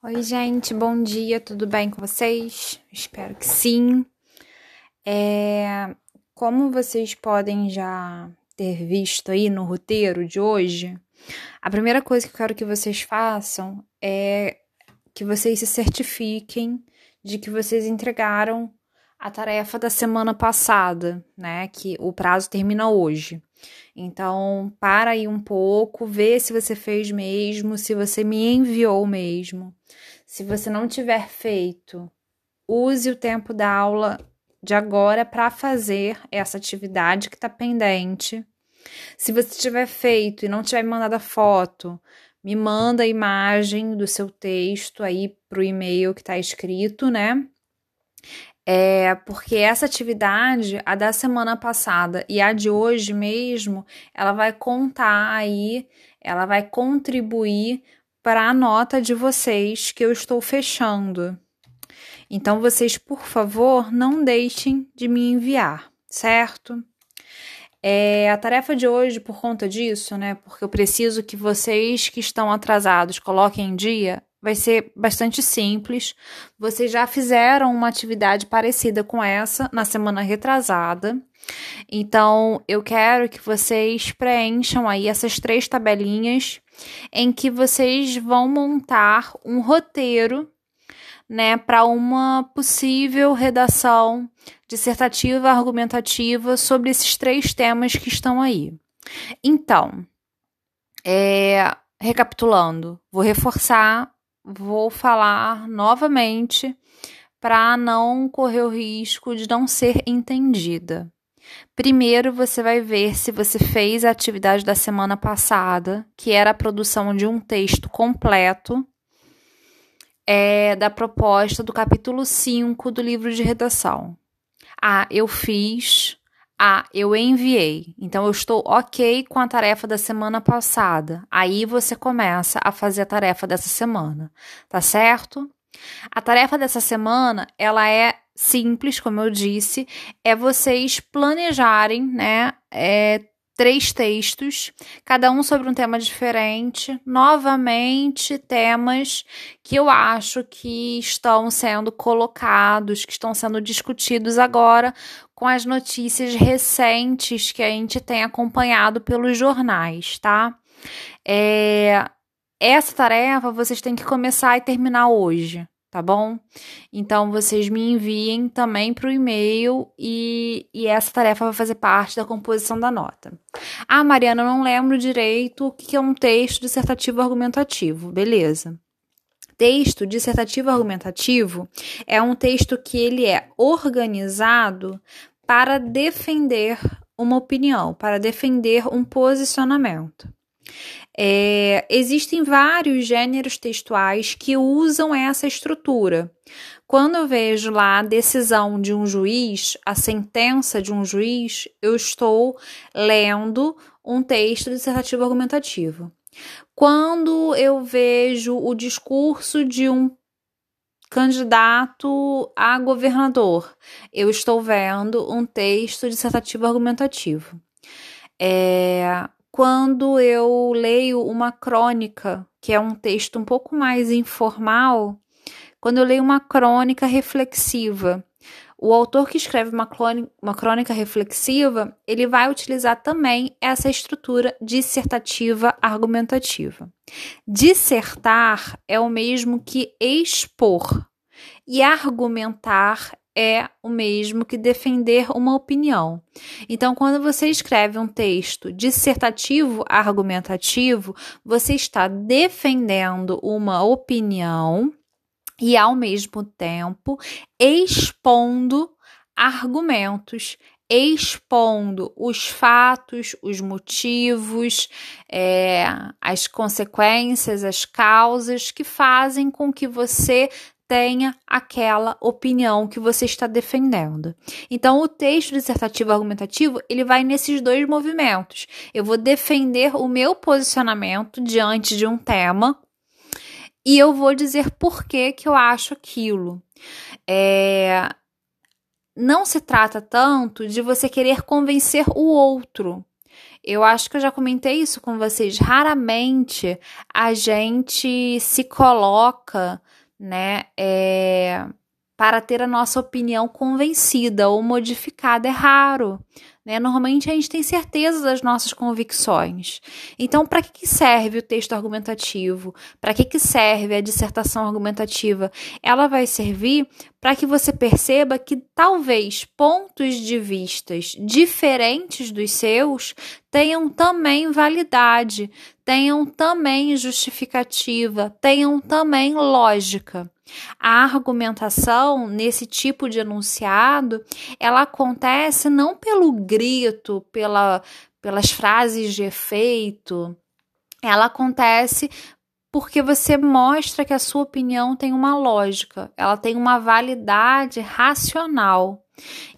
Oi, gente, bom dia, tudo bem com vocês? Espero que sim. É, como vocês podem já ter visto aí no roteiro de hoje, a primeira coisa que eu quero que vocês façam é que vocês se certifiquem de que vocês entregaram a tarefa da semana passada, né? Que o prazo termina hoje. Então, para aí um pouco, vê se você fez mesmo, se você me enviou mesmo. Se você não tiver feito, use o tempo da aula de agora para fazer essa atividade que está pendente. Se você tiver feito e não tiver me mandado a foto, me manda a imagem do seu texto aí para o e-mail que está escrito, né? É, porque essa atividade, a da semana passada e a de hoje mesmo, ela vai contar aí, ela vai contribuir para a nota de vocês que eu estou fechando. Então, vocês, por favor, não deixem de me enviar, certo? É, a tarefa de hoje, por conta disso, né? Porque eu preciso que vocês que estão atrasados coloquem em dia, vai ser bastante simples. Vocês já fizeram uma atividade parecida com essa na semana retrasada. Então, eu quero que vocês preencham aí essas três tabelinhas em que vocês vão montar um roteiro, né, para uma possível redação dissertativa argumentativa sobre esses três temas que estão aí. Então, é, recapitulando, vou reforçar vou falar novamente para não correr o risco de não ser entendida. Primeiro, você vai ver se você fez a atividade da semana passada, que era a produção de um texto completo é, da proposta do capítulo 5 do livro de redação. Ah, eu fiz. Ah, eu enviei. Então eu estou ok com a tarefa da semana passada. Aí você começa a fazer a tarefa dessa semana, tá certo? A tarefa dessa semana, ela é simples, como eu disse, é vocês planejarem, né, é, três textos, cada um sobre um tema diferente, novamente temas que eu acho que estão sendo colocados, que estão sendo discutidos agora com as notícias recentes que a gente tem acompanhado pelos jornais, tá? É, essa tarefa vocês têm que começar e terminar hoje, tá bom? Então vocês me enviem também para o e-mail e, e essa tarefa vai fazer parte da composição da nota. Ah, Mariana, eu não lembro direito o que é um texto dissertativo argumentativo. Beleza. Texto dissertativo argumentativo é um texto que ele é organizado para defender uma opinião, para defender um posicionamento. É, existem vários gêneros textuais que usam essa estrutura. Quando eu vejo lá a decisão de um juiz, a sentença de um juiz, eu estou lendo um texto dissertativo argumentativo. Quando eu vejo o discurso de um candidato a governador, eu estou vendo um texto dissertativo argumentativo. É, quando eu leio uma crônica, que é um texto um pouco mais informal, quando eu leio uma crônica reflexiva, o autor que escreve uma, crônica, uma crônica reflexiva, ele vai utilizar também essa estrutura dissertativa argumentativa. Dissertar é o mesmo que expor, e argumentar é o mesmo que defender uma opinião. Então, quando você escreve um texto dissertativo argumentativo, você está defendendo uma opinião e, ao mesmo tempo, expondo argumentos, expondo os fatos, os motivos, é, as consequências, as causas que fazem com que você tenha aquela opinião que você está defendendo. Então, o texto dissertativo argumentativo, ele vai nesses dois movimentos. Eu vou defender o meu posicionamento diante de um tema e eu vou dizer por que, que eu acho aquilo. É... Não se trata tanto de você querer convencer o outro. Eu acho que eu já comentei isso com vocês. Raramente a gente se coloca, né, é, para ter a nossa opinião convencida ou modificada. É raro. Né? Normalmente a gente tem certeza das nossas convicções. Então, para que, serve o texto argumentativo? Para que, que serve a dissertação argumentativa? Ela vai servir para que você perceba que talvez pontos de vistas diferentes dos seus tenham também validade, tenham também justificativa, tenham também lógica. A argumentação nesse tipo de enunciado, ela acontece não pelo grito, pela, pelas frases de efeito, ela acontece porque você mostra que a sua opinião tem uma lógica, ela tem uma validade racional.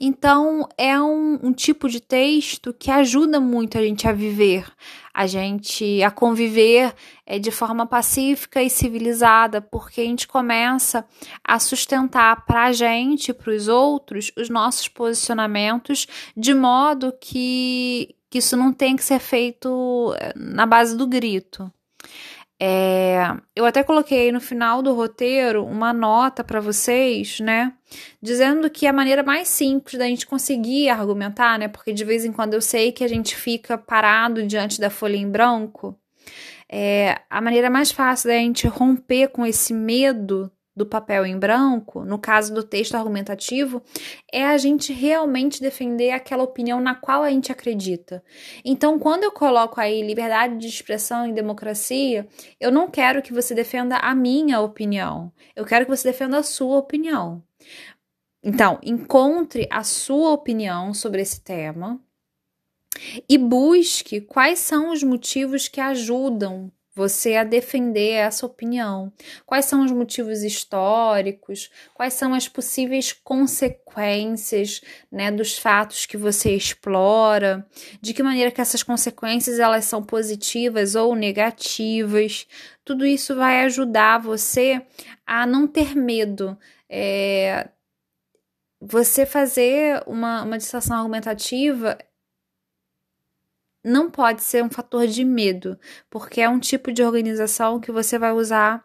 Então, é um, um, tipo de texto que ajuda muito a gente a viver, a gente a conviver é, de forma pacífica e civilizada, porque a gente começa a sustentar para a gente e para os outros os nossos posicionamentos de modo que, que isso não tem que ser feito é, na base do grito. É, eu até coloquei no final do roteiro uma nota para vocês, né? Dizendo que a maneira mais simples da gente conseguir argumentar, né? Porque de vez em quando eu sei que a gente fica parado diante da folha em branco. É, a maneira mais fácil da gente romper com esse medo do papel em branco, no caso do texto argumentativo, é a gente realmente defender aquela opinião na qual a gente acredita. Então, quando eu coloco aí liberdade de expressão e democracia, eu não quero que você defenda a minha opinião, eu quero que você defenda a sua opinião. Então, encontre a sua opinião sobre esse tema e busque quais são os motivos que ajudam você a defender essa opinião. Quais são os motivos históricos? Quais são as possíveis consequências, né, dos fatos que você explora? De que maneira que essas consequências elas são positivas ou negativas? Tudo isso vai ajudar você a não ter medo. É, você fazer uma, uma dissertação argumentativa não pode ser um fator de medo, porque é um tipo de organização que você vai usar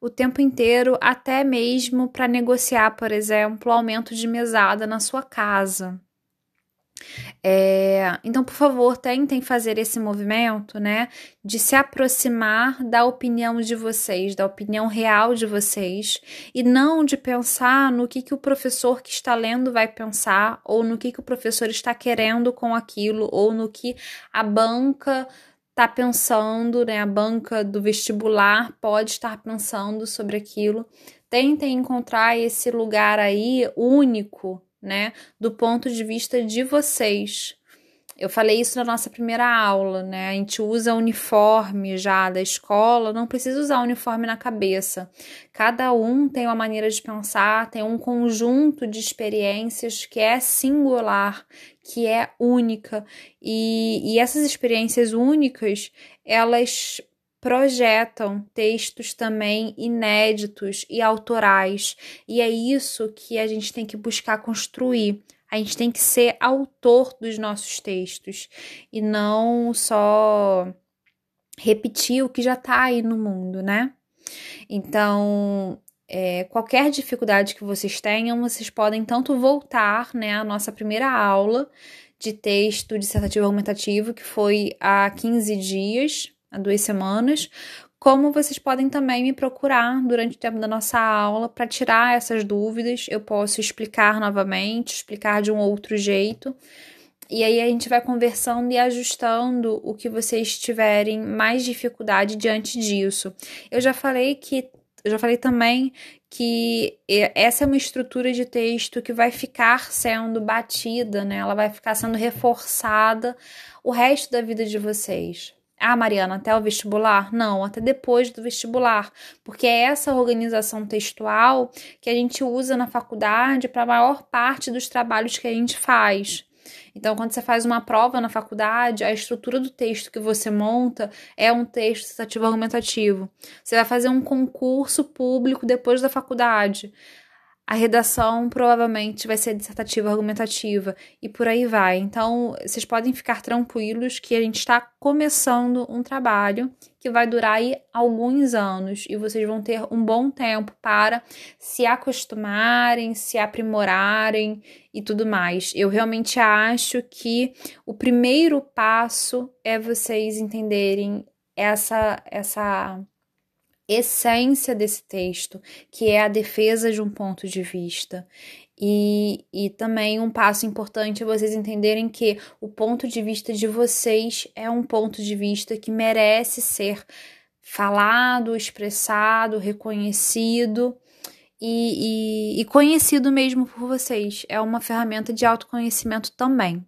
o tempo inteiro, até mesmo para negociar, por exemplo, aumento de mesada na sua casa. É, então, por favor, tentem fazer esse movimento, né, de se aproximar da opinião de vocês, da opinião real de vocês, e não de pensar no que, que o professor que está lendo vai pensar, ou no que, que o professor está querendo com aquilo, ou no que a banca está pensando, né, a banca do vestibular pode estar pensando sobre aquilo. Tentem encontrar esse lugar aí único né, do ponto de vista de vocês. Eu falei isso na nossa primeira aula, né? A gente usa uniforme já da escola, não precisa usar uniforme na cabeça. Cada um tem uma maneira de pensar, tem um conjunto de experiências que é singular, que é única. E, e essas experiências únicas, elas projetam textos também inéditos e autorais, e é isso que a gente tem que buscar construir. A gente tem que ser autor dos nossos textos e não só repetir o que já está aí no mundo, né? Então, é, qualquer dificuldade que vocês tenham, vocês podem tanto voltar né, à nossa primeira aula de texto dissertativo argumentativo, que foi há 15 dias, há duas semanas, como vocês podem também me procurar durante o tempo da nossa aula para tirar essas dúvidas. Eu posso explicar novamente, explicar de um outro jeito. E aí a gente vai conversando e ajustando o que vocês tiverem mais dificuldade diante disso. Eu já falei que eu já falei também que essa é uma estrutura de texto que vai ficar sendo batida, né? Ela vai ficar sendo reforçada o resto da vida de vocês. Ah, Mariana, até o vestibular? Não, até depois do vestibular, porque é essa organização textual que a gente usa na faculdade para a maior parte dos trabalhos que a gente faz. Então, quando você faz uma prova na faculdade, a estrutura do texto que você monta é um texto citativo argumentativo. Você vai fazer um concurso público depois da faculdade a redação provavelmente vai ser dissertativa, argumentativa e por aí vai. Então, vocês podem ficar tranquilos que a gente está começando um trabalho que vai durar aí alguns anos e vocês vão ter um bom tempo para se acostumarem, se aprimorarem e tudo mais. Eu realmente acho que o primeiro passo é vocês entenderem essa essa essência desse texto, que é a defesa de um ponto de vista. E, e também um passo importante é vocês entenderem que o ponto de vista de vocês é um ponto de vista que merece ser falado, expressado, reconhecido e, e, e conhecido mesmo por vocês. É uma ferramenta de autoconhecimento também,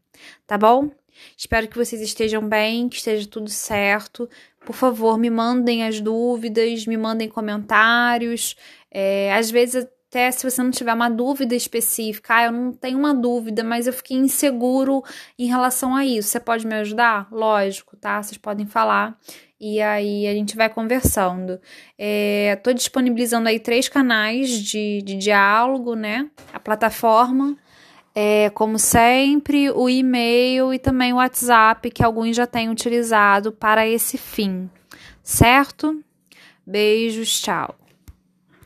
tá bom? Espero que vocês estejam bem, que esteja tudo certo. Por favor, me mandem as dúvidas, me mandem comentários. É, às vezes, até se você não tiver uma dúvida específica, ah, eu não tenho uma dúvida, mas eu fiquei inseguro em relação a isso. Você pode me ajudar? Lógico, tá? Vocês podem falar e aí a gente vai conversando. Estou é, disponibilizando aí três canais de, de diálogo, né? A plataforma é, como sempre, o e-mail e também o WhatsApp, que alguns já têm utilizado para esse fim, certo? Beijos, tchau.